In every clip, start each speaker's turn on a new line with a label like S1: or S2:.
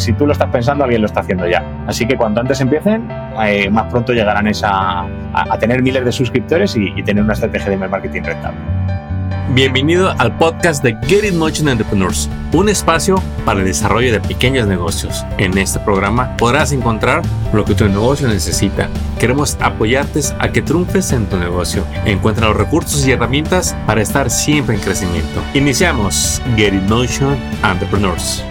S1: si tú lo estás pensando, alguien lo está haciendo ya. Así que cuanto antes empiecen, eh, más pronto llegarán a, tener miles de suscriptores y, tener una estrategia de marketing rentable.
S2: Bienvenido al podcast de Get It Motion Entrepreneurs, un espacio para el desarrollo de pequeños negocios. En este programa podrás encontrar lo que tu negocio necesita. Queremos apoyarte a que triunfes en tu negocio. Encuentra los recursos y herramientas para estar siempre en crecimiento. Iniciamos Get It Motion Entrepreneurs.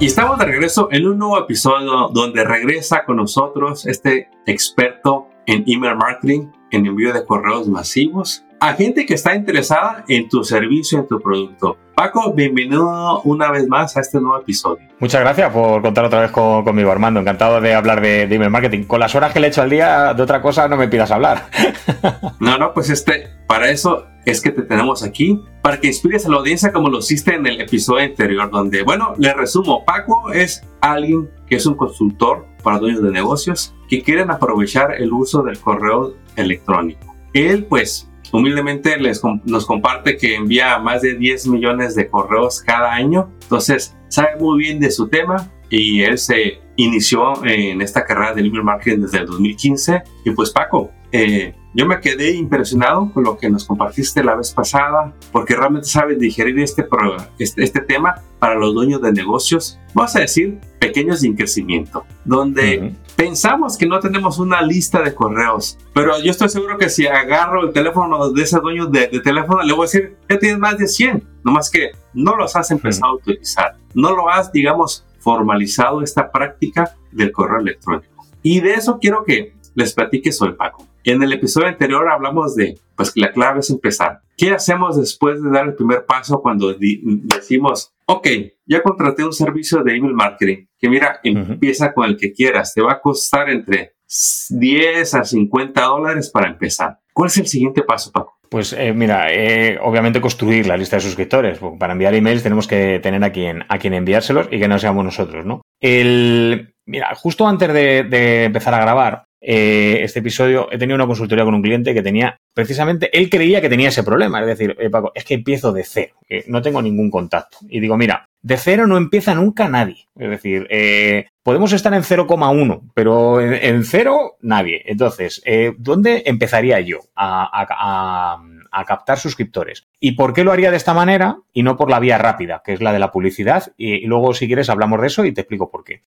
S2: Y estamos de regreso en un nuevo episodio donde regresa con nosotros este experto en email marketing, en envío de correos masivos a gente que está interesada en tu servicio, en tu producto. Paco, bienvenido una vez más a este nuevo episodio.
S1: Muchas gracias por contar otra vez conmigo, Armando. Encantado de hablar de, email marketing. Con las horas que le he hecho al día, de otra cosa no me pidas hablar.
S2: no, no, pues este, para eso es que te tenemos aquí, para que inspires a la audiencia como lo hiciste en el episodio anterior, donde, bueno, le resumo, Paco es alguien que es un consultor para dueños de negocios que quieren aprovechar el uso del correo electrónico. Él, pues, humildemente les, nos comparte que envía más de 10 millones de correos cada año. Entonces, sabe muy bien de su tema y él se inició en esta carrera de email marketing desde el 2015. Y pues Paco, eh, yo me quedé impresionado con lo que nos compartiste la vez pasada, porque realmente sabes digerir este, este, este tema para los dueños de negocios, vamos a decir, pequeños en crecimiento, donde pensamos que no tenemos una lista de correos, pero yo estoy seguro que si agarro el teléfono de ese dueño de, teléfono, le voy a decir, ya tienes más de 100, nomás que no los has empezado a utilizar, no lo has, digamos, formalizado esta práctica del correo electrónico. Y de eso quiero que les platique soy Paco. En el episodio anterior hablamos de, pues la clave es empezar. ¿Qué hacemos después de dar el primer paso cuando decimos, ok, ya contraté un servicio de email marketing, que mira, empieza con el que quieras, te va a costar entre 10 a 50 dólares para empezar. ¿Cuál es el siguiente paso, Paco?
S1: Pues eh, mira, eh, obviamente construir la lista de suscriptores. Para enviar emails tenemos que tener a quien, a quien enviárselos y que no seamos nosotros, ¿no? El, mira, justo antes de empezar a grabar, eh, este episodio, he tenido una consultoría con un cliente que tenía, precisamente, él creía que tenía ese problema. Es decir, eh, Paco, es que empiezo de cero, que no tengo ningún contacto. Y digo, mira, de cero no empieza nunca nadie. Es decir, eh, podemos estar en 0,1, pero en, cero nadie. Entonces, ¿dónde empezaría yo a, captar suscriptores? ¿Y por qué lo haría de esta manera y no por la vía rápida, que es la de la publicidad? Y, luego, si quieres, hablamos de eso y te explico por qué.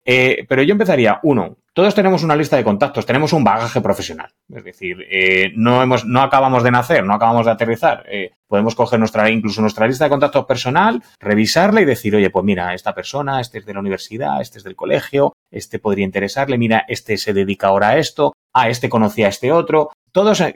S1: pero yo empezaría, uno, todos tenemos una lista de contactos, tenemos un bagaje profesional. Es decir, eh, no, hemos, no acabamos de nacer, no acabamos de aterrizar. Eh, podemos coger nuestra, incluso nuestra lista de contactos personal, revisarla y decir, oye, pues mira, esta persona, este es de la universidad, este es del colegio, este podría interesarle, mira, este se dedica ahora a esto, a este conocía a este otro. Todos eh,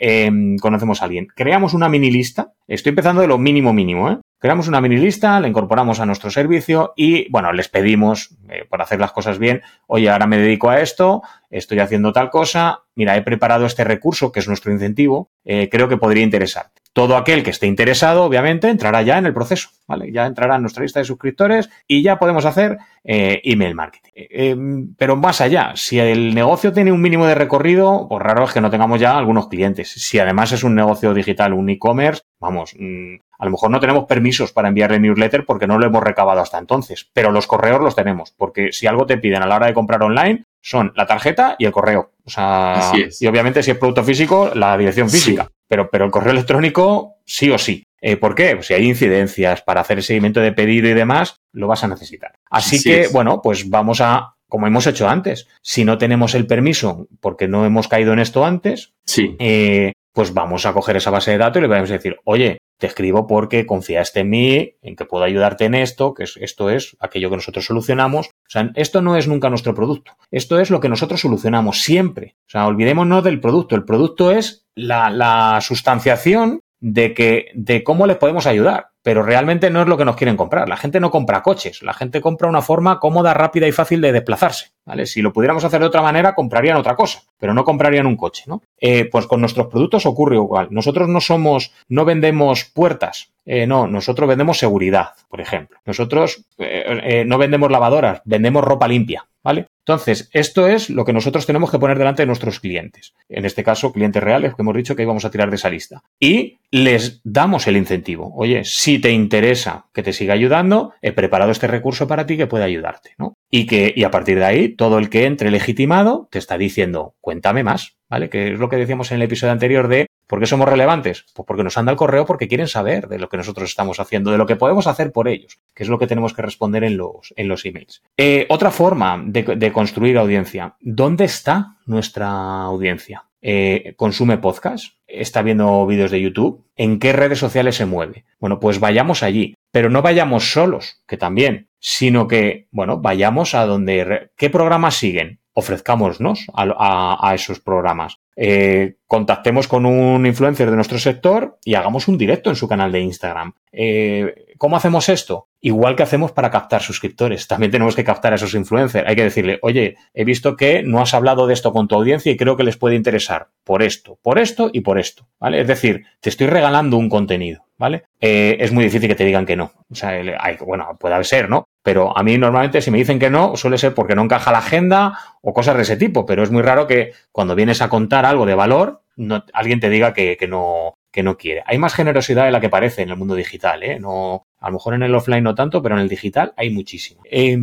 S1: em, conocemos a alguien. Creamos una mini lista. Estoy empezando de lo mínimo mínimo, ¿eh? Creamos una mini lista, la incorporamos a nuestro servicio y, bueno, les pedimos, eh, por hacer las cosas bien, oye, ahora me dedico a esto, estoy haciendo tal cosa, mira, he preparado este recurso, que es nuestro incentivo, eh, creo que podría interesar. Todo aquel que esté interesado, obviamente, entrará ya en el proceso, ¿vale? Ya entrará en nuestra lista de suscriptores y ya podemos hacer eh, email marketing. Eh, pero más allá, si el negocio tiene un mínimo de recorrido, pues raro es que no tengamos ya algunos clientes. Si además es un negocio digital, un e-commerce, vamos, mm, a lo mejor no tenemos permisos para enviarle newsletter porque no lo hemos recabado hasta entonces, pero los correos los tenemos, porque si algo te piden a la hora de comprar online, son la tarjeta y el correo. O sea, y obviamente si es producto físico, la dirección física. Pero, pero el correo electrónico, sí o sí. Eh, ¿Por qué? Pues si hay incidencias para hacer el seguimiento de pedido y demás, lo vas a necesitar. Así, que, bueno, pues vamos a, como hemos hecho antes, si no tenemos el permiso porque no hemos caído en esto antes,
S2: sí.
S1: Eh, pues vamos a coger esa base de datos y le vamos a decir, oye, te escribo porque confiaste en mí, en que puedo ayudarte en esto, que esto es aquello que nosotros solucionamos. O sea, esto no es nunca nuestro producto. Esto es lo que nosotros solucionamos siempre. O sea, olvidémonos del producto. El producto es la, la sustanciación de que, de cómo les podemos ayudar pero realmente no es lo que nos quieren comprar. La gente no compra coches, la gente compra una forma cómoda, rápida y fácil de desplazarse. ¿vale? Si lo pudiéramos hacer de otra manera, comprarían otra cosa, pero no comprarían un coche. ¿no? Eh, pues con nuestros productos ocurre igual. Nosotros no somos, no vendemos puertas, eh, no, nosotros vendemos seguridad, por ejemplo. Nosotros eh, no vendemos lavadoras, vendemos ropa limpia. ¿Vale? Entonces, esto es lo que nosotros tenemos que poner delante de nuestros clientes. En este caso, clientes reales, que hemos dicho que íbamos a tirar de esa lista. Y les damos el incentivo. Oye, si te interesa que te siga ayudando, he preparado este recurso para ti que puede ayudarte, ¿no? Y que, y a partir de ahí, todo el que entre legitimado te está diciendo, cuéntame más, ¿vale? Que es lo que decíamos en el episodio anterior de ¿por qué somos relevantes? Pues porque nos anda el correo porque quieren saber de lo que nosotros estamos haciendo, de lo que podemos hacer por ellos, que es lo que tenemos que responder en los, en los emails. Eh, otra forma de, de construir audiencia. ¿Dónde está nuestra audiencia? Eh, consume podcast, está viendo vídeos de YouTube, en qué redes sociales se mueve. Bueno, pues vayamos allí, pero no vayamos solos, que también, sino que, bueno, vayamos a donde, ¿qué programas siguen? Ofrezcámonos a, a, esos programas. Eh, contactemos con un influencer de nuestro sector y hagamos un directo en su canal de Instagram. Eh, ¿Cómo hacemos esto? Igual que hacemos para captar suscriptores. También tenemos que captar a esos influencers. Hay que decirle, oye, he visto que no has hablado de esto con tu audiencia y creo que les puede interesar por esto, por esto y por esto. ¿Vale? Es decir, te estoy regalando un contenido. ¿Vale? Eh, es muy difícil que te digan que no. O sea, hay, bueno, puede ser, ¿no? Pero a mí normalmente si me dicen que no, suele ser porque no encaja la agenda o cosas de ese tipo. Pero es muy raro que cuando vienes a contar algo de valor, no, alguien te diga que, que, no, que no quiere. Hay más generosidad de la que parece en el mundo digital, ¿eh? No, a lo mejor en el offline no tanto, pero en el digital hay muchísimo. Eh,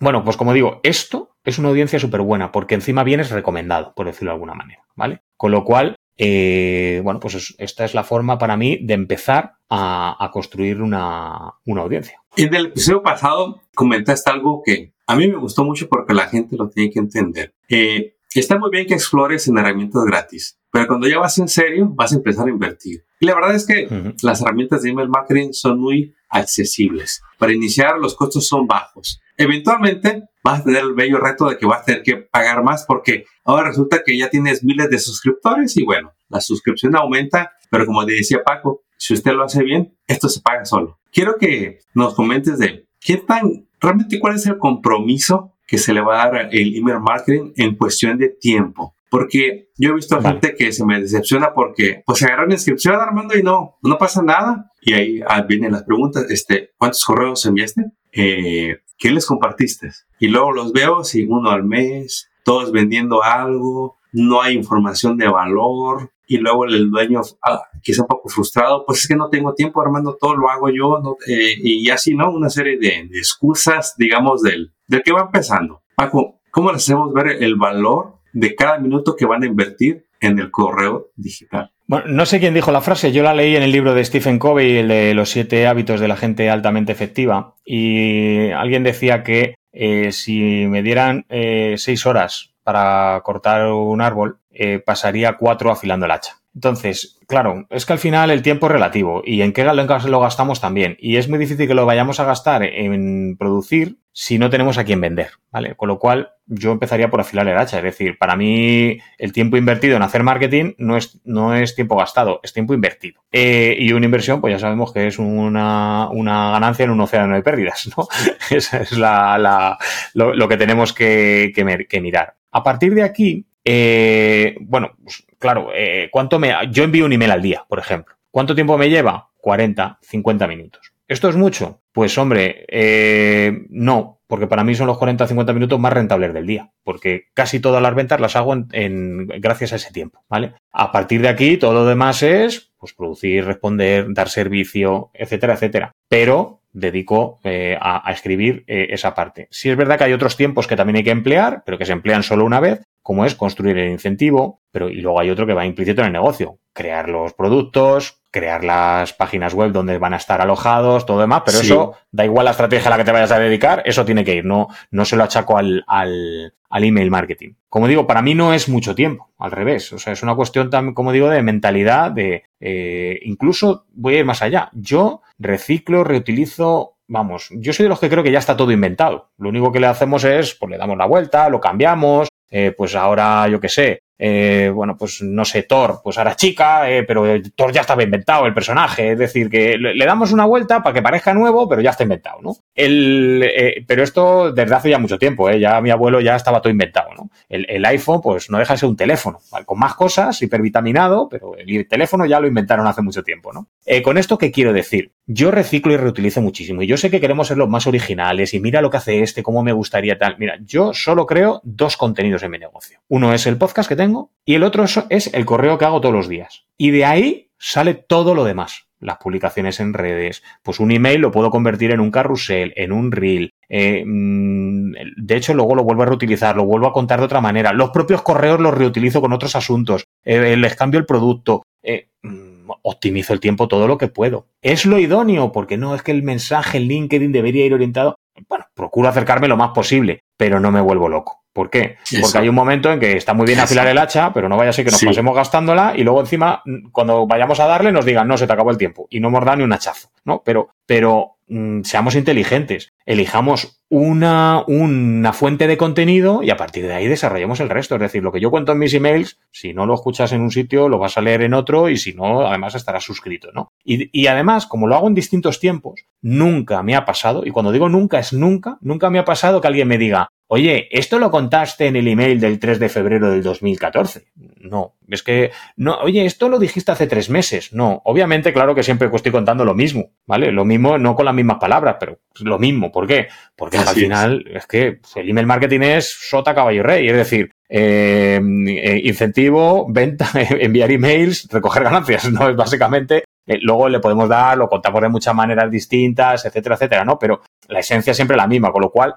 S1: bueno, pues como digo, esto es una audiencia súper buena porque encima vienes recomendado, por decirlo de alguna manera, ¿vale? Con lo cual, eh, bueno, pues esta es la forma para mí de empezar a, a construir una, una, audiencia.
S2: En el episodio pasado comentaste algo que a mí me gustó mucho porque la gente lo tiene que entender. Eh, está muy bien que explores en herramientas gratis, pero cuando ya vas en serio, vas a empezar a invertir. Y la verdad es que uh -huh. las herramientas de email marketing son muy accesibles. Para iniciar, los costos son bajos. Eventualmente, vas a tener el bello reto de que vas a tener que pagar más porque ahora resulta que ya tienes miles de suscriptores y bueno, la suscripción aumenta, pero como decía Paco, si usted lo hace bien, esto se paga solo. Quiero que nos comentes de qué tan, realmente cuál es el compromiso que se le va a dar el email marketing en cuestión de tiempo. Porque yo he visto vale. gente que se me decepciona porque pues se agarró una inscripción Armando y no, no pasa nada. Y ahí ah, vienen las preguntas, este, ¿cuántos correos enviaste? Eh, ¿Qué les compartiste? Y luego los veo, si uno al mes, todos vendiendo algo, no hay información de valor. Y luego el dueño, ah, quizá un poco frustrado, pues es que no tengo tiempo, Armando, todo lo hago yo. No, eh, y así, ¿no? Una serie de, excusas, digamos, del, del que va empezando. Paco, ¿cómo les hacemos ver el valor de cada minuto que van a invertir en el correo digital.
S1: Bueno, no sé quién dijo la frase, yo la leí en el libro de Stephen Covey, el de los siete hábitos de la gente altamente efectiva, y alguien decía que eh, si me dieran eh, seis horas para cortar un árbol, eh, pasaría cuatro afilando el hacha. Entonces, claro, es que al final el tiempo es relativo y en qué lo gastamos también. Y es muy difícil que lo vayamos a gastar en producir si no tenemos a quién vender, ¿vale? Con lo cual, yo empezaría por afilar el hacha. Es decir, para mí el tiempo invertido en hacer marketing no es, no es tiempo gastado, es tiempo invertido. Eh, y una inversión, pues ya sabemos que es una, una ganancia en un océano de pérdidas, ¿no? Esa es la, lo, que tenemos que, que mirar. A partir de aquí, eh, bueno, pues claro, eh, ¿cuánto me, yo envío un email al día, por ejemplo. ¿Cuánto tiempo me lleva? 40, 50 minutos. ¿Esto es mucho? Pues hombre, eh, no, porque para mí son los 40 50 minutos más rentables del día, porque casi todas las ventas las hago en, en, gracias a ese tiempo, ¿vale? A partir de aquí, todo lo demás es pues producir, responder, dar servicio, etcétera, etcétera. Pero dedico eh, a, a, escribir eh, esa parte. Sí es verdad que hay otros tiempos que también hay que emplear, pero que se emplean solo una vez, como es construir el incentivo, pero y luego hay otro que va implícito en el negocio, crear los productos, crear las páginas web donde van a estar alojados, todo demás, pero sí. eso da igual la estrategia a la que te vayas a dedicar, eso tiene que ir, no, no se lo achaco al, al, al email marketing. Como digo, para mí no es mucho tiempo, al revés, o sea, es una cuestión también, como digo, de mentalidad, de eh, incluso voy a ir más allá. Yo reciclo, reutilizo vamos, yo soy de los que creo que ya está todo inventado. Lo único que le hacemos es, pues le damos la vuelta, lo cambiamos, eh, pues ahora, yo qué sé, eh, bueno, pues no sé, Thor, pues ahora chica, eh, pero Thor ya estaba inventado el personaje, es decir, que le, damos una vuelta para que parezca nuevo, pero ya está inventado, ¿no? El, eh, pero esto desde hace ya mucho tiempo, ya mi abuelo ya estaba todo inventado, ¿no? El, el iPhone, pues no deja de ser un teléfono, con más cosas, hipervitaminado, pero el teléfono ya lo inventaron hace mucho tiempo, ¿no? con esto, ¿qué quiero decir? Yo reciclo y reutilizo muchísimo, y yo sé que queremos ser los más originales, y mira lo que hace este, cómo me gustaría tal. Mira, yo solo creo dos contenidos en mi negocio. Uno es el podcast que tengo y el otro es el correo que hago todos los días. Y de ahí sale todo lo demás. Las publicaciones en redes, pues un email lo puedo convertir en un carrusel, en un reel. Eh, mm, de hecho, luego lo vuelvo a reutilizar, lo vuelvo a contar de otra manera. Los propios correos los reutilizo con otros asuntos. Eh, les cambio el producto. Eh, mm, optimizo el tiempo todo lo que puedo. ¿Es lo idóneo? Porque no es que el mensaje en LinkedIn debería ir orientado. Bueno, procuro acercarme lo más posible, pero no me vuelvo loco. ¿Por qué? Porque hay un momento en que está muy bien afilar el hacha, pero no vaya a ser que nos pasemos gastándola y luego encima, cuando vayamos a darle, nos digan, no, se te acabó el tiempo y no hemos dado ni un hachazo, ¿no? Pero, pero mm, seamos inteligentes, elijamos una, una fuente de contenido y a partir de ahí desarrollemos el resto. Es decir, lo que yo cuento en mis emails, si no lo escuchas en un sitio, lo vas a leer en otro y si no, además estarás suscrito, ¿no? Y, y además, como lo hago en distintos tiempos, nunca me ha pasado, y cuando digo nunca es nunca, nunca me ha pasado que alguien me diga, Oye, ¿esto lo contaste en el email del 3 de febrero del 2014? No, es que, no, oye, ¿esto lo dijiste hace tres meses? No, obviamente, claro que siempre estoy contando lo mismo, ¿vale? Lo mismo, no con las mismas palabras, pero lo mismo. ¿Por qué? Porque al final es. que el email marketing es sota, caballo rey, es decir, eh, eh, incentivo, venta, enviar emails, recoger ganancias, ¿no? Es básicamente eh, luego le podemos dar, lo contamos de muchas maneras distintas, etcétera, etcétera, ¿no? Pero la esencia es siempre la misma, con lo cual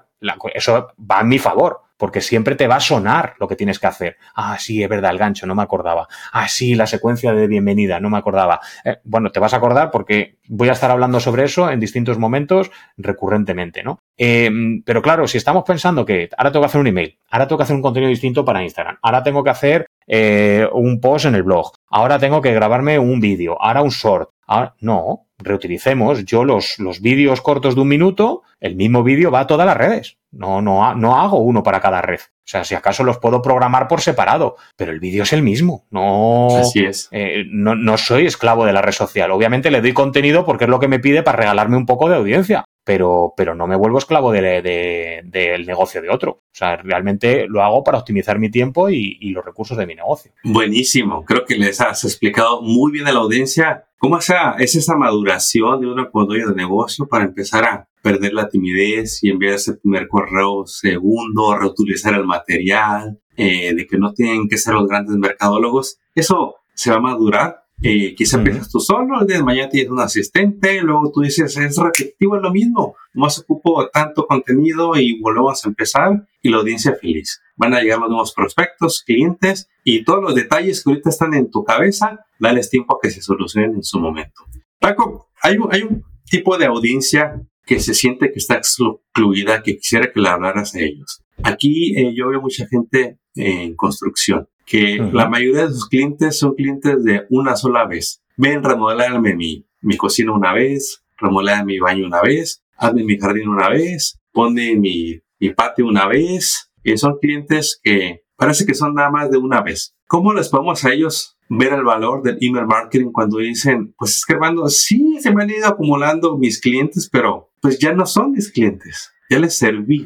S1: eso va a mi favor, porque siempre te va a sonar lo que tienes que hacer. Ah, sí, es verdad, el gancho, no me acordaba. Ah, sí, la secuencia de bienvenida, no me acordaba. Eh, bueno, te vas a acordar porque voy a estar hablando sobre eso en distintos momentos recurrentemente, ¿no? Em, pero claro, si estamos pensando que ahora tengo que hacer un email, ahora tengo que hacer un contenido distinto para Instagram, ahora tengo que hacer eh, un post en el blog, ahora tengo que grabarme un vídeo, ahora un short. Ahora, no, reutilicemos. Yo los, los vídeos cortos de un minuto, el mismo vídeo va a todas las redes. No, no, no hago uno para cada red. O sea, si acaso los puedo programar por separado, pero el vídeo es el mismo. No,
S2: Así es.
S1: Eh, no, no soy esclavo de la red social. Obviamente le doy contenido porque es lo que me pide para regalarme un poco de audiencia pero, pero no me vuelvo esclavo del de, negocio de otro. O sea, realmente lo hago para optimizar mi tiempo y, y, los recursos de mi negocio.
S2: Buenísimo. Creo que les has explicado muy bien a la audiencia cómo es esa de una conducta de negocio para empezar a perder la timidez y enviar ese primer correo segundo, reutilizar el material, eh, de que no tienen que ser los grandes mercadólogos. Eso se va a madurar eh, quizá empiezas tú solo, el día de mañana tienes un asistente, luego tú dices, es repetitivo, es lo mismo, más ocupo tanto contenido y volvemos a empezar y la audiencia feliz. Van a llegar los nuevos prospectos, clientes y todos los detalles que ahorita están en tu cabeza, dales tiempo a que se solucionen en su momento. Paco, hay un, hay un tipo de audiencia que se siente que está excluida, que quisiera que le hablaras a ellos. Aquí eh, yo veo mucha gente en construcción que la mayoría de sus clientes son clientes de una sola vez. Ven, remodelarme mi, mi cocina una vez, remodelar mi baño una vez, hazme mi jardín una vez, ponme mi, mi patio una vez. Y son clientes que parece que son nada más de una vez. ¿Cómo les podemos a ellos ver el valor del email marketing cuando dicen, pues es que hermano, sí, se me han ido acumulando mis clientes, pero pues ya no son mis clientes, ya les serví.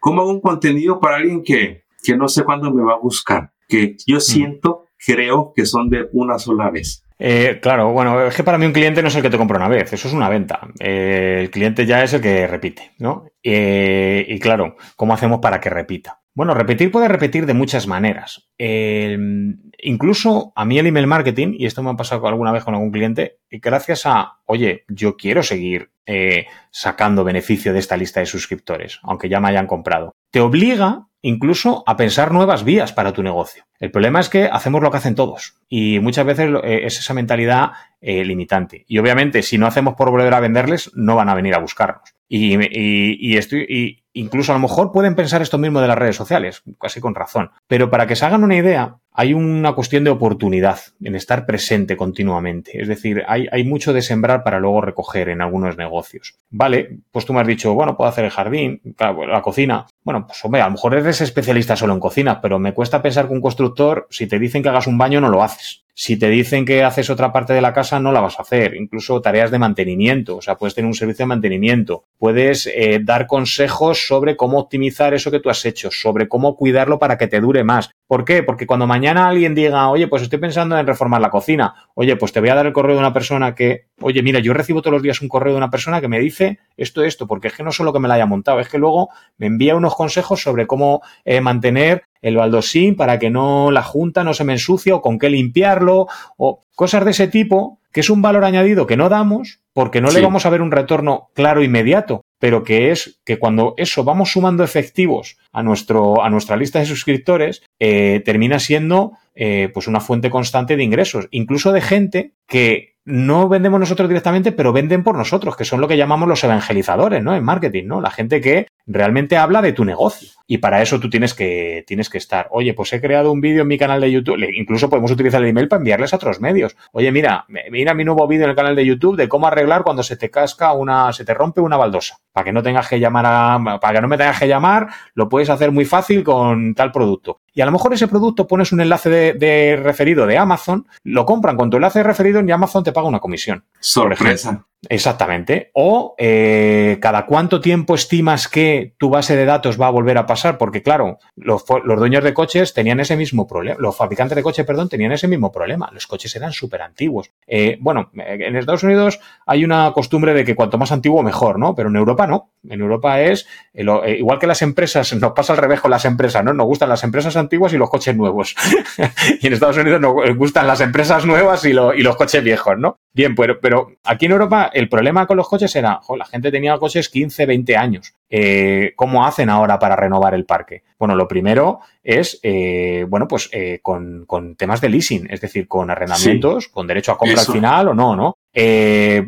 S2: ¿Cómo hago un contenido para alguien que, que no sé cuándo me va a buscar? que yo siento, creo que son de una sola vez.
S1: Eh, claro, bueno, es que para mí un cliente no es el que te compra una vez, eso es una venta. Eh, el cliente ya es el que repite, ¿no? Eh, y claro, ¿cómo hacemos para que repita? Bueno, repetir puede repetir de muchas maneras. incluso a mí el email marketing, y esto me ha pasado alguna vez con algún cliente, y gracias a, oye, yo quiero seguir sacando beneficio de esta lista de suscriptores, aunque ya me hayan comprado, te obliga incluso a pensar nuevas vías para tu negocio. El problema es que hacemos lo que hacen todos y muchas veces eh, es esa mentalidad eh, limitante. Y obviamente, si no hacemos por volver a venderles, no van a venir a buscarnos. Y, y, y incluso a lo mejor pueden pensar esto mismo de las redes sociales, casi con razón. Pero para que se hagan una idea, hay una cuestión de oportunidad en estar presente continuamente. Es decir, hay, mucho de sembrar para luego recoger en algunos negocios. Vale, pues tú me has dicho, bueno, puedo hacer el jardín, la cocina. Bueno, pues hombre, a lo mejor eres especialista solo en cocina, pero me cuesta pensar que un constructor, si te dicen que hagas un baño, no lo haces. Si te dicen que haces otra parte de la casa, no la vas a hacer. Incluso tareas de mantenimiento. O sea, puedes tener un servicio de mantenimiento. Puedes eh, dar consejos sobre cómo optimizar eso que tú has hecho, sobre cómo cuidarlo para que te dure más. ¿Por qué? Porque cuando mañana alguien diga, oye, pues estoy pensando en reformar la cocina, oye, pues te voy a dar el correo de una persona que, oye, mira, yo recibo todos los días un correo de una persona que me dice esto, esto, porque es que no solo que me la haya montado, es que luego me envía unos consejos sobre cómo eh, mantener el baldosín para que no la junta no se me ensucie o con qué limpiarlo o cosas de ese tipo, que es un valor añadido que no damos porque no le vamos a ver un retorno claro inmediato, pero que es que cuando eso vamos sumando efectivos a, nuestro, a nuestra lista de suscriptores, eh, termina siendo eh, pues una fuente constante de ingresos, incluso de gente que no vendemos nosotros directamente, pero venden por nosotros, que son lo que llamamos los evangelizadores, ¿no? En marketing, ¿no? La gente que realmente habla de tu negocio. Y para eso tú tienes que, tienes que estar. Oye, pues he creado un vídeo en mi canal de YouTube. Incluso podemos utilizar el email para enviarles a otros medios. Oye, mira, mira mi nuevo vídeo en el canal de YouTube de cómo arreglar cuando se te casca una, se te rompe una baldosa. Para que no tengas que llamar a, para que no me tengas que llamar, lo puedes hacer muy fácil con tal producto. Y a lo mejor ese producto pones un enlace de, referido de Amazon, lo compran con tu enlace de referido y Amazon te paga una comisión.
S2: Sorpresa.
S1: Exactamente. O eh, cada cuánto tiempo estimas que tu base de datos va a volver a pasar, porque claro, los, dueños de coches tenían ese mismo problema, los fabricantes de coches, perdón, tenían ese mismo problema. Los coches eran súper antiguos. Eh, bueno, en Estados Unidos hay una costumbre de que cuanto más antiguo mejor, ¿no? Pero en Europa no. En Europa es, eh, igual que las empresas, nos pasa al revés con las empresas, ¿no? Nos gustan las empresas antiguas y los coches nuevos. y en Estados Unidos nos gustan las empresas nuevas y, y los coches viejos, ¿no? Bien, pero, pero aquí en Europa el problema con los coches era, la gente tenía coches 15, 20 años. Eh, ¿Cómo hacen ahora para renovar el parque? Bueno, lo primero es, eh, bueno, pues eh, con, temas de leasing, es decir, con arrendamientos, con derecho a compra al final o no, ¿no?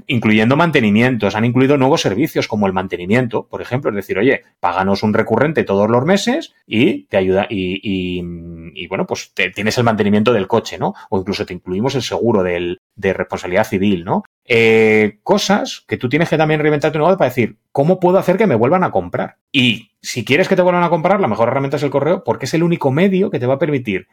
S1: incluyendo mantenimientos, han incluido nuevos servicios como el mantenimiento, por ejemplo, es decir, oye, páganos un recurrente todos los meses y te ayuda, y, y, bueno, pues tienes el mantenimiento del coche, ¿no? O incluso te incluimos el seguro del, de responsabilidad civil, ¿no? Cosas que tú tienes que también reinventar tu negocio para decir, ¿cómo puedo hacer que me vuelvan a comprar? Y si quieres que te vuelvan a comprar, la mejor herramienta es el correo porque es el único medio que te va a permitir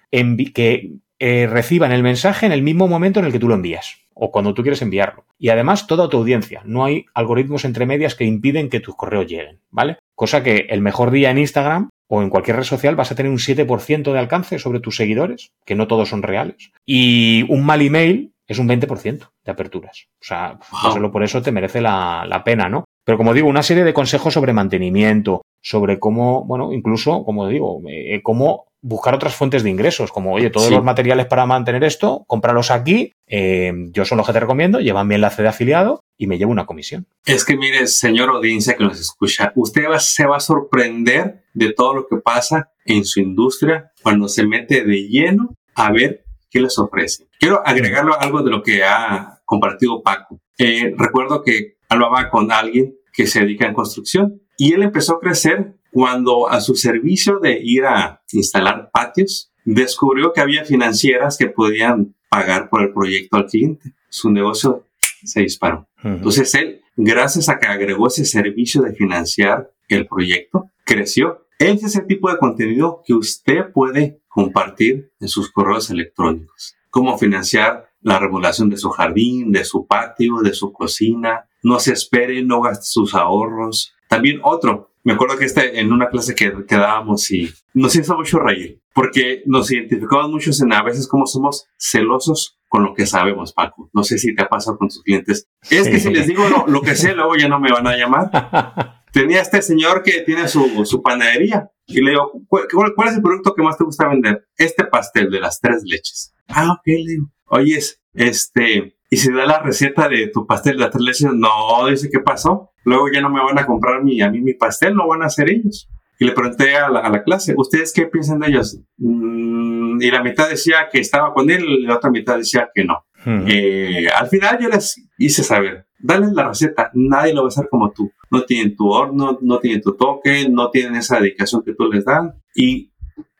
S1: que eh, reciban el mensaje en el mismo momento en el que tú lo envías o cuando tú quieres enviarlo. Y además toda tu audiencia. No hay algoritmos entre medias que impiden que tus correos lleguen, ¿vale? Cosa que el mejor día en Instagram o en cualquier red social vas a tener un 7% de alcance sobre tus seguidores, que no todos son reales. Y un mal email es un 20% de aperturas. O sea, solo por eso te merece la, pena, ¿no? Pero como digo, una serie de consejos sobre mantenimiento, sobre cómo, bueno, incluso, como digo, eh, cómo buscar otras fuentes de ingresos, como, oye, todos los materiales para mantener esto, cómpralos aquí, eh, yo son los que te recomiendo, llevan mi enlace de afiliado y me llevo una comisión.
S2: Es que mire, señor audiencia que nos escucha, usted se va a sorprender de todo lo que pasa en su industria cuando se mete de lleno a ver ¿Qué les ofrece? Quiero agregarlo a algo de lo que ha compartido Paco. Eh, recuerdo que hablaba con alguien que se dedica en construcción y él empezó a crecer cuando a su servicio de ir a instalar patios, descubrió que había financieras que podían pagar por el proyecto al cliente. Su negocio se disparó. Entonces él, gracias a que agregó ese servicio de financiar el proyecto, creció. Ese es el tipo de contenido que usted puede compartir en sus correos electrónicos. Cómo financiar la regulación de su jardín, de su patio, de su cocina. No se espere, no gaste sus ahorros. También otro, me acuerdo que este, en una clase que, dábamos y nos hizo mucho reír, porque nos identificamos muchos en a veces como somos celosos con lo que sabemos, Paco. No sé si te ha pasado con tus clientes. Es que si les digo lo, lo que sé, luego ya no me van a llamar. tenía este señor que tiene su, su panadería y le digo, ¿cuál, es el producto que más te gusta vender? Este pastel de las tres leches. Ah, ok, le digo, oye, este, y si da la receta de tu pastel de las tres leches, no, dice, ¿qué pasó? Luego ya no me van a comprar mi, a mí mi pastel, lo van a hacer ellos. Y le pregunté a la, a la clase, ¿ustedes qué piensan de ellos? Mm, y la mitad decía que estaba con él, y la otra mitad decía que no. Eh, al final yo les hice saber, dale la receta, nadie lo va a hacer como tú. No tienen tu horno, no tienen tu toque, no tienen esa dedicación que tú les das. Y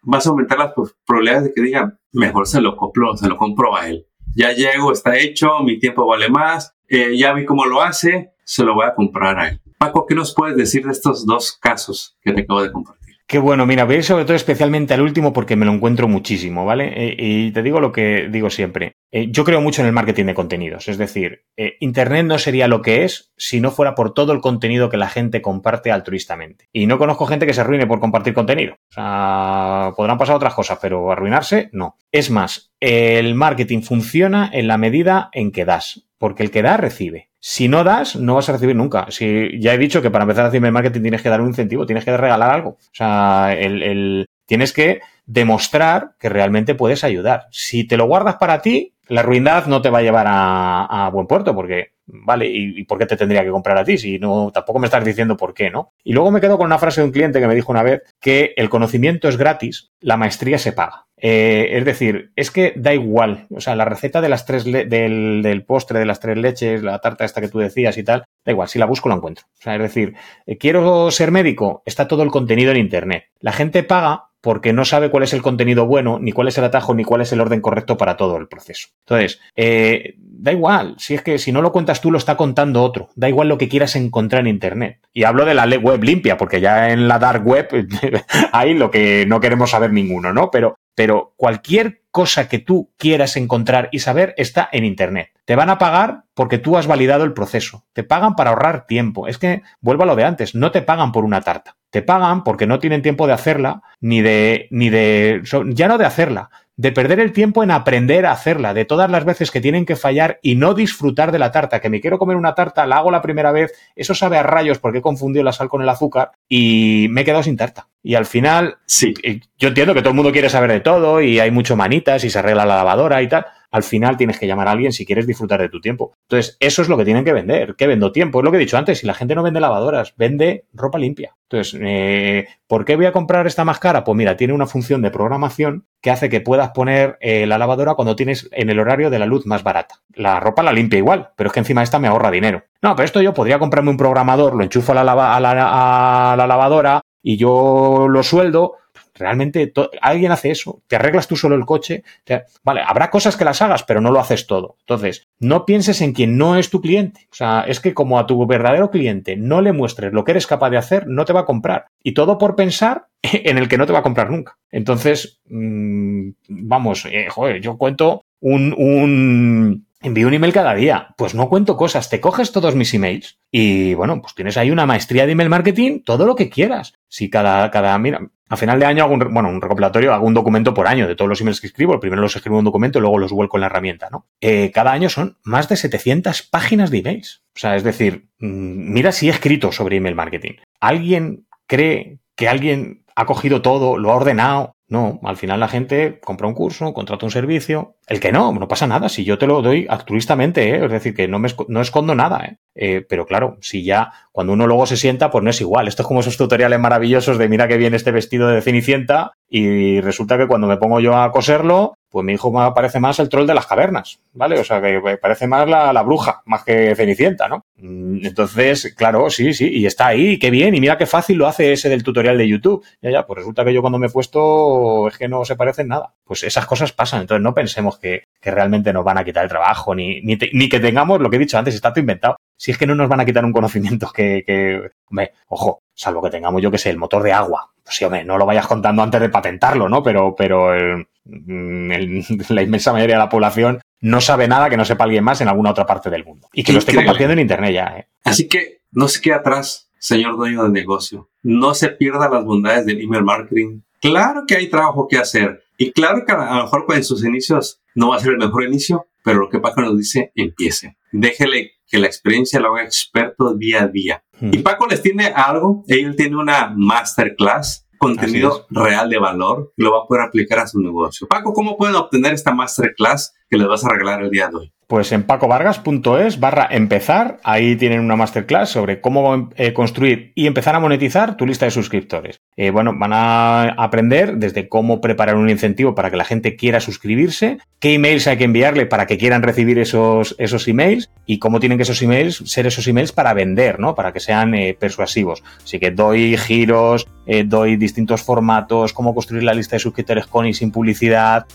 S2: vas a aumentar las probabilidades de que digan, mejor se lo compro, se lo compro a él. Ya llego, está hecho, mi tiempo vale más, eh, ya vi cómo lo hace, se lo voy a comprar a él. Paco, ¿qué nos puedes decir de estos dos casos que te acabo de compartir?
S1: Qué bueno, mira, voy sobre todo especialmente al último porque me lo encuentro muchísimo, ¿vale? Eh, y te digo lo que digo siempre. Eh, yo creo mucho en el marketing de contenidos, es decir, Internet no sería lo que es si no fuera por todo el contenido que la gente comparte altruistamente. Y no conozco gente que se arruine por compartir contenido. O sea, podrán pasar otras cosas, pero arruinarse, no. Es más, el marketing funciona en la medida en que das, porque el que da recibe. Si no das, no vas a recibir nunca. Si, ya he dicho que para empezar a hacer marketing tienes que dar un incentivo, tienes que regalar algo. O sea, el, tienes que demostrar que realmente puedes ayudar. Si te lo guardas para ti, la ruindad no te va a llevar a, buen puerto, porque, vale, ¿y, por qué te tendría que comprar a ti? Si no, tampoco me estás diciendo por qué, ¿no? Y luego me quedo con una frase de un cliente que me dijo una vez que el conocimiento es gratis, la maestría se paga. Eh, es decir, es que da igual. O sea, la receta de las tres del, postre de las tres leches, la tarta esta que tú decías y tal, da igual. Si la busco, la encuentro. O sea, es decir, eh, quiero ser médico, está todo el contenido en Internet. La gente paga porque no sabe cuál es el contenido bueno, ni cuál es el atajo, ni cuál es el orden correcto para todo el proceso. Entonces, eh, da igual, si es que si no lo cuentas tú, lo está contando otro. Da igual lo que quieras encontrar en Internet. Y hablo de la web limpia, porque ya en la dark web hay lo que no queremos saber ninguno, ¿no? Pero pero cualquier cosa que tú quieras encontrar y saber está en Internet. Te van a pagar porque tú has validado el proceso. Te pagan para ahorrar tiempo. Es que, vuelvo a lo de antes, no te pagan por una tarta. Te pagan porque no tienen tiempo de hacerla, ni de, ni de, ya no de hacerla, de perder el tiempo en aprender a hacerla, de todas las veces que tienen que fallar y no disfrutar de la tarta, que me quiero comer una tarta, la hago la primera vez, eso sabe a rayos porque he confundido la sal con el azúcar y me he quedado sin tarta. Y al final, sí, yo entiendo que todo el mundo quiere saber de todo y hay mucho manitas y se arregla la lavadora y tal, al final tienes que llamar a alguien si quieres disfrutar de tu tiempo. Entonces, eso es lo que tienen que vender. ¿Qué vendo? Tiempo. Es lo que he dicho antes. Si la gente no vende lavadoras, vende ropa limpia. Entonces, eh, ¿por qué voy a comprar esta más cara? Pues mira, tiene una función de programación que hace que puedas poner eh, la lavadora cuando tienes en el horario de la luz más barata. La ropa la limpia igual, pero es que encima esta me ahorra dinero. No, pero esto yo podría comprarme un programador, lo enchufo a la, a la lavadora y yo lo sueldo Realmente alguien hace eso, te arreglas tú solo el coche. vale, habrá cosas que las hagas, pero no lo haces todo. Entonces, no pienses en quien no es tu cliente. O sea, es que como a tu verdadero cliente no le muestres lo que eres capaz de hacer, no te va a comprar. Y todo por pensar en el que no te va a comprar nunca. Entonces, mm, vamos, eh, joder, yo cuento un, un envío un email cada día. Pues no cuento cosas, te coges todos mis emails y bueno, pues tienes ahí una maestría de email marketing, todo lo que quieras. Si cada, cada, mira, a final de año hago un, un recopilatorio, hago un documento por año de todos los emails que escribo. Primero los escribo en un documento y luego los vuelco en la herramienta, ¿no? Eh, cada año son más de 700 páginas de emails. O sea, es decir, mm, mira si he escrito sobre email marketing. ¿Alguien cree que alguien ha cogido todo, lo ha ordenado, no, al final la gente compra un curso, contrata un servicio. El que no, no pasa nada. Si yo te lo doy altruistamente, ¿eh? es decir, que no, me no escondo nada. ¿eh? ¿eh? pero claro, si ya cuando uno luego se sienta, pues no es igual. Esto es como esos tutoriales maravillosos de mira que viene este vestido de Cenicienta y resulta que cuando me pongo yo a coserlo, pues mi hijo parece más el troll de las cavernas, ¿vale? O sea, que parece más la, bruja, más que Cenicienta, ¿no? Mm, entonces, claro, sí, sí, y está ahí, qué bien, y mira qué fácil lo hace ese del tutorial de YouTube. Ya, ya, pues resulta que yo cuando me he puesto es que no se parece en nada. Pues esas cosas pasan, entonces no pensemos que, realmente nos van a quitar el trabajo, ni, ni, ni que tengamos lo que he dicho antes, está todo inventado si es que no nos van a quitar un conocimiento que, que hombre, ojo, salvo que tengamos, yo que sé, el motor de agua. Pues sí, hombre, no lo vayas contando antes de patentarlo, ¿no? Pero, pero mm, la inmensa mayoría de la población no sabe nada que no sepa alguien más en alguna otra parte del mundo. Y que lo esté compartiendo en Internet ya, ¿eh?
S2: Así que no se quede atrás, señor dueño del negocio. No se pierda las bondades del email marketing. Claro que hay trabajo que hacer. Y claro que a lo mejor en sus inicios no va a ser el mejor inicio, pero lo que Paco nos dice, empiece. Déjele que la experiencia lo haga experto día a día. Y Paco les tiene algo, él tiene una masterclass, contenido real de valor, lo va a poder aplicar a su negocio. Paco, ¿cómo pueden obtener esta masterclass les vas a regalar el día de hoy?
S1: Pues en pacovargas.es barra empezar, ahí tienen una masterclass sobre cómo eh, construir y empezar a monetizar tu lista de suscriptores. Eh, bueno, van a aprender desde cómo preparar un incentivo para que la gente quiera suscribirse, qué emails hay que enviarle para que quieran recibir esos, esos emails y cómo tienen que esos emails ser esos emails para vender, ¿no? Para que sean eh, persuasivos. Así que doy giros, doy distintos formatos, cómo construir la lista de suscriptores con y sin publicidad.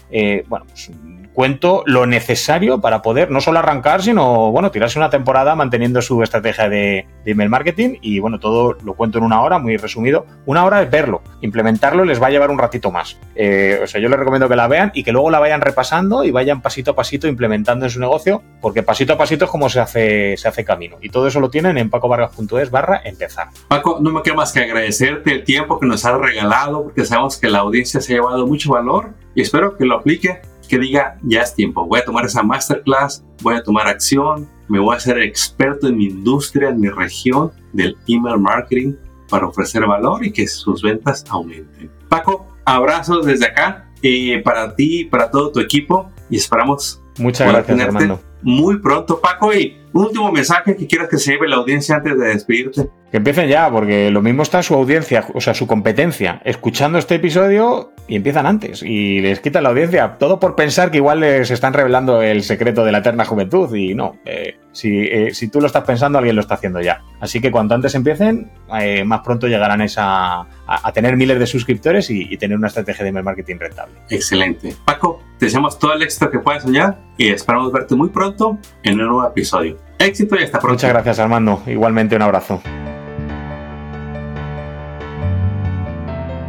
S1: bueno, pues cuento lo necesario para poder no solo arrancar, sino, bueno, tirarse una temporada manteniendo su estrategia de, email marketing y, bueno, todo lo cuento en una hora, muy resumido. Una hora es verlo, implementarlo les va a llevar un ratito más. Eh, o sea, yo les recomiendo que la vean y que luego la vayan repasando y vayan pasito a pasito implementando en su negocio, porque pasito a pasito es como se hace, se hace camino. Y todo eso lo tienen en pacovargas.es barra empezar.
S2: Paco, no me queda más que agradecerte el tiempo que nos has regalado, porque sabemos que la audiencia se ha llevado mucho valor y espero que lo aplique que diga, ya es tiempo, voy a tomar esa masterclass, voy a tomar acción, me voy a hacer experto en mi industria, en mi región del email marketing para ofrecer valor y que sus ventas aumenten. Paco, abrazos desde acá y para ti, para todo tu equipo y esperamos
S1: Muchas gracias, Armando.
S2: Muy pronto, Paco, y último mensaje que quieras que se lleve la audiencia antes de despedirte.
S1: Que empiecen ya, porque lo mismo está su audiencia, o sea, su competencia, escuchando este episodio y empiezan antes y les quitan la audiencia, todo por pensar que igual les están revelando el secreto de la eterna juventud y no, eh, si, eh, si, tú lo estás pensando, alguien lo está haciendo ya. Así que cuanto antes empiecen, eh, más pronto llegarán esa, a, tener miles de suscriptores y, tener una estrategia de email marketing rentable.
S2: Excelente. Paco, te deseamos todo el éxito que puedas soñar y esperamos verte muy pronto en un nuevo episodio. Éxito y hasta pronto.
S1: Muchas gracias Armando. Igualmente un abrazo.